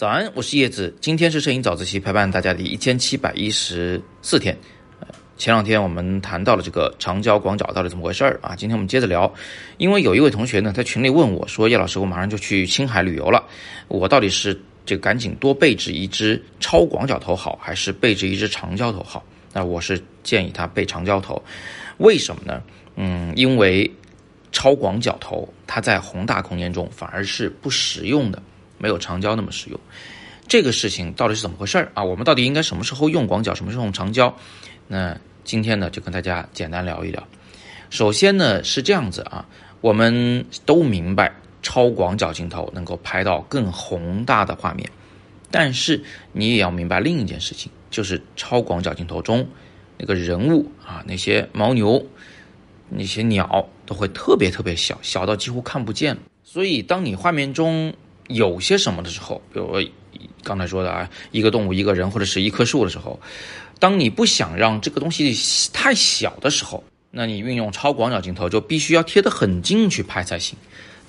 早安，我是叶子。今天是摄影早自习陪伴大家的一千七百一十四天。前两天我们谈到了这个长焦广角到底怎么回事儿啊？今天我们接着聊。因为有一位同学呢，在群里问我说：“叶老师，我马上就去青海旅游了，我到底是这赶紧多备置一支超广角头好，还是备置一支长焦头好？”那我是建议他备长焦头。为什么呢？嗯，因为超广角头它在宏大空间中反而是不实用的。没有长焦那么实用，这个事情到底是怎么回事儿啊？我们到底应该什么时候用广角，什么时候用长焦？那今天呢，就跟大家简单聊一聊。首先呢是这样子啊，我们都明白超广角镜头能够拍到更宏大的画面，但是你也要明白另一件事情，就是超广角镜头中那个人物啊，那些牦牛、那些鸟都会特别特别小，小到几乎看不见。所以当你画面中有些什么的时候，比如刚才说的啊，一个动物、一个人或者是一棵树的时候，当你不想让这个东西太小的时候，那你运用超广角镜头就必须要贴得很近去拍才行。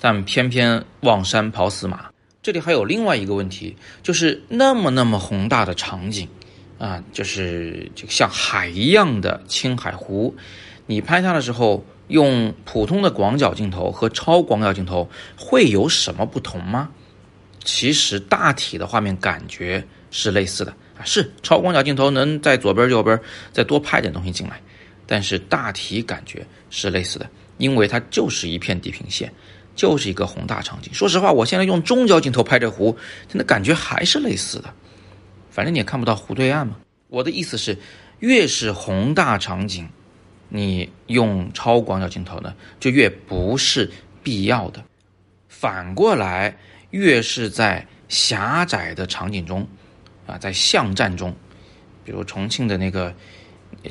但偏偏望山跑死马，这里还有另外一个问题，就是那么那么宏大的场景啊，就是就像海一样的青海湖，你拍它的时候用普通的广角镜头和超广角镜头会有什么不同吗？其实大体的画面感觉是类似的啊，是超广角镜头能在左边右边再多拍点东西进来，但是大体感觉是类似的，因为它就是一片地平线，就是一个宏大场景。说实话，我现在用中焦镜头拍这湖，它的感觉还是类似的，反正你也看不到湖对岸嘛。我的意思是，越是宏大场景，你用超广角镜头呢，就越不是必要的。反过来。越是在狭窄的场景中，啊，在巷战中，比如重庆的那个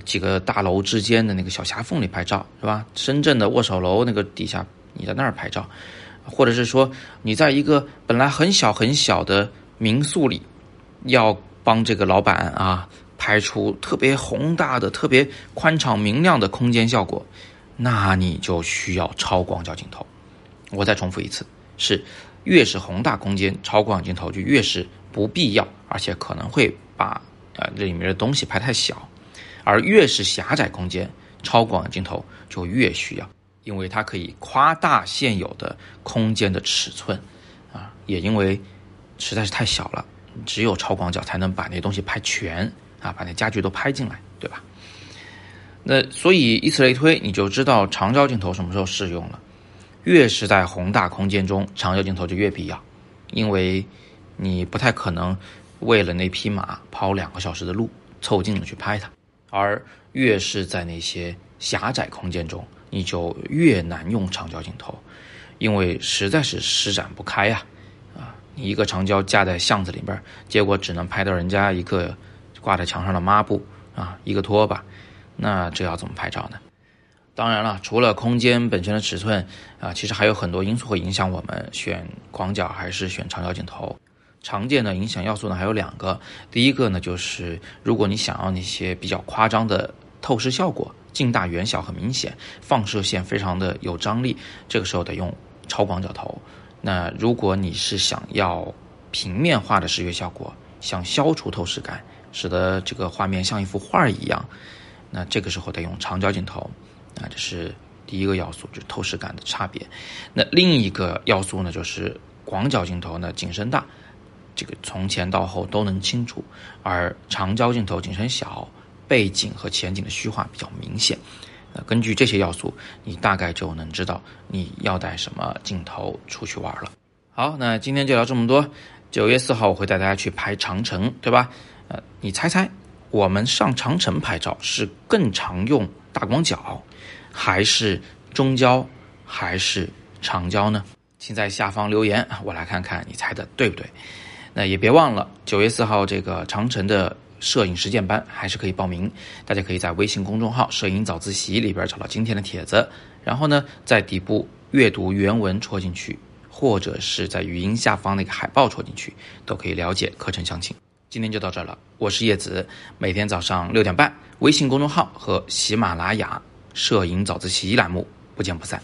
几个大楼之间的那个小狭缝里拍照，是吧？深圳的握手楼那个底下，你在那儿拍照，或者是说你在一个本来很小很小的民宿里，要帮这个老板啊拍出特别宏大的、特别宽敞明亮的空间效果，那你就需要超广角镜头。我再重复一次，是。越是宏大空间，超广角镜头就越是不必要，而且可能会把呃这里面的东西拍太小；而越是狭窄空间，超广角镜头就越需要，因为它可以夸大现有的空间的尺寸，啊，也因为实在是太小了，只有超广角才能把那东西拍全，啊，把那家具都拍进来，对吧？那所以以此类推，你就知道长焦镜头什么时候适用了。越是在宏大空间中，长焦镜头就越必要，因为你不太可能为了那匹马跑两个小时的路凑近了去拍它，而越是在那些狭窄空间中，你就越难用长焦镜头，因为实在是施展不开呀！啊，你一个长焦架在巷子里边，结果只能拍到人家一个挂在墙上的抹布啊，一个拖把，那这要怎么拍照呢？当然了，除了空间本身的尺寸啊，其实还有很多因素会影响我们选广角还是选长焦镜头。常见的影响要素呢还有两个，第一个呢就是如果你想要那些比较夸张的透视效果，近大远小很明显，放射线非常的有张力，这个时候得用超广角头。那如果你是想要平面化的视觉效果，想消除透视感，使得这个画面像一幅画一样，那这个时候得用长焦镜头。啊，这是第一个要素，就是透视感的差别。那另一个要素呢，就是广角镜头呢景深大，这个从前到后都能清楚；而长焦镜头景深小，背景和前景的虚化比较明显。那根据这些要素，你大概就能知道你要带什么镜头出去玩了。好，那今天就聊这么多。九月四号我会带大家去拍长城，对吧？呃，你猜猜，我们上长城拍照是更常用大广角？还是中焦还是长焦呢？请在下方留言，我来看看你猜的对不对。那也别忘了，九月四号这个长城的摄影实践班还是可以报名。大家可以在微信公众号“摄影早自习”里边找到今天的帖子，然后呢，在底部阅读原文戳进去，或者是在语音下方那个海报戳进去，都可以了解课程详情。今天就到这儿了，我是叶子，每天早上六点半，微信公众号和喜马拉雅。摄影早自习栏目，不见不散。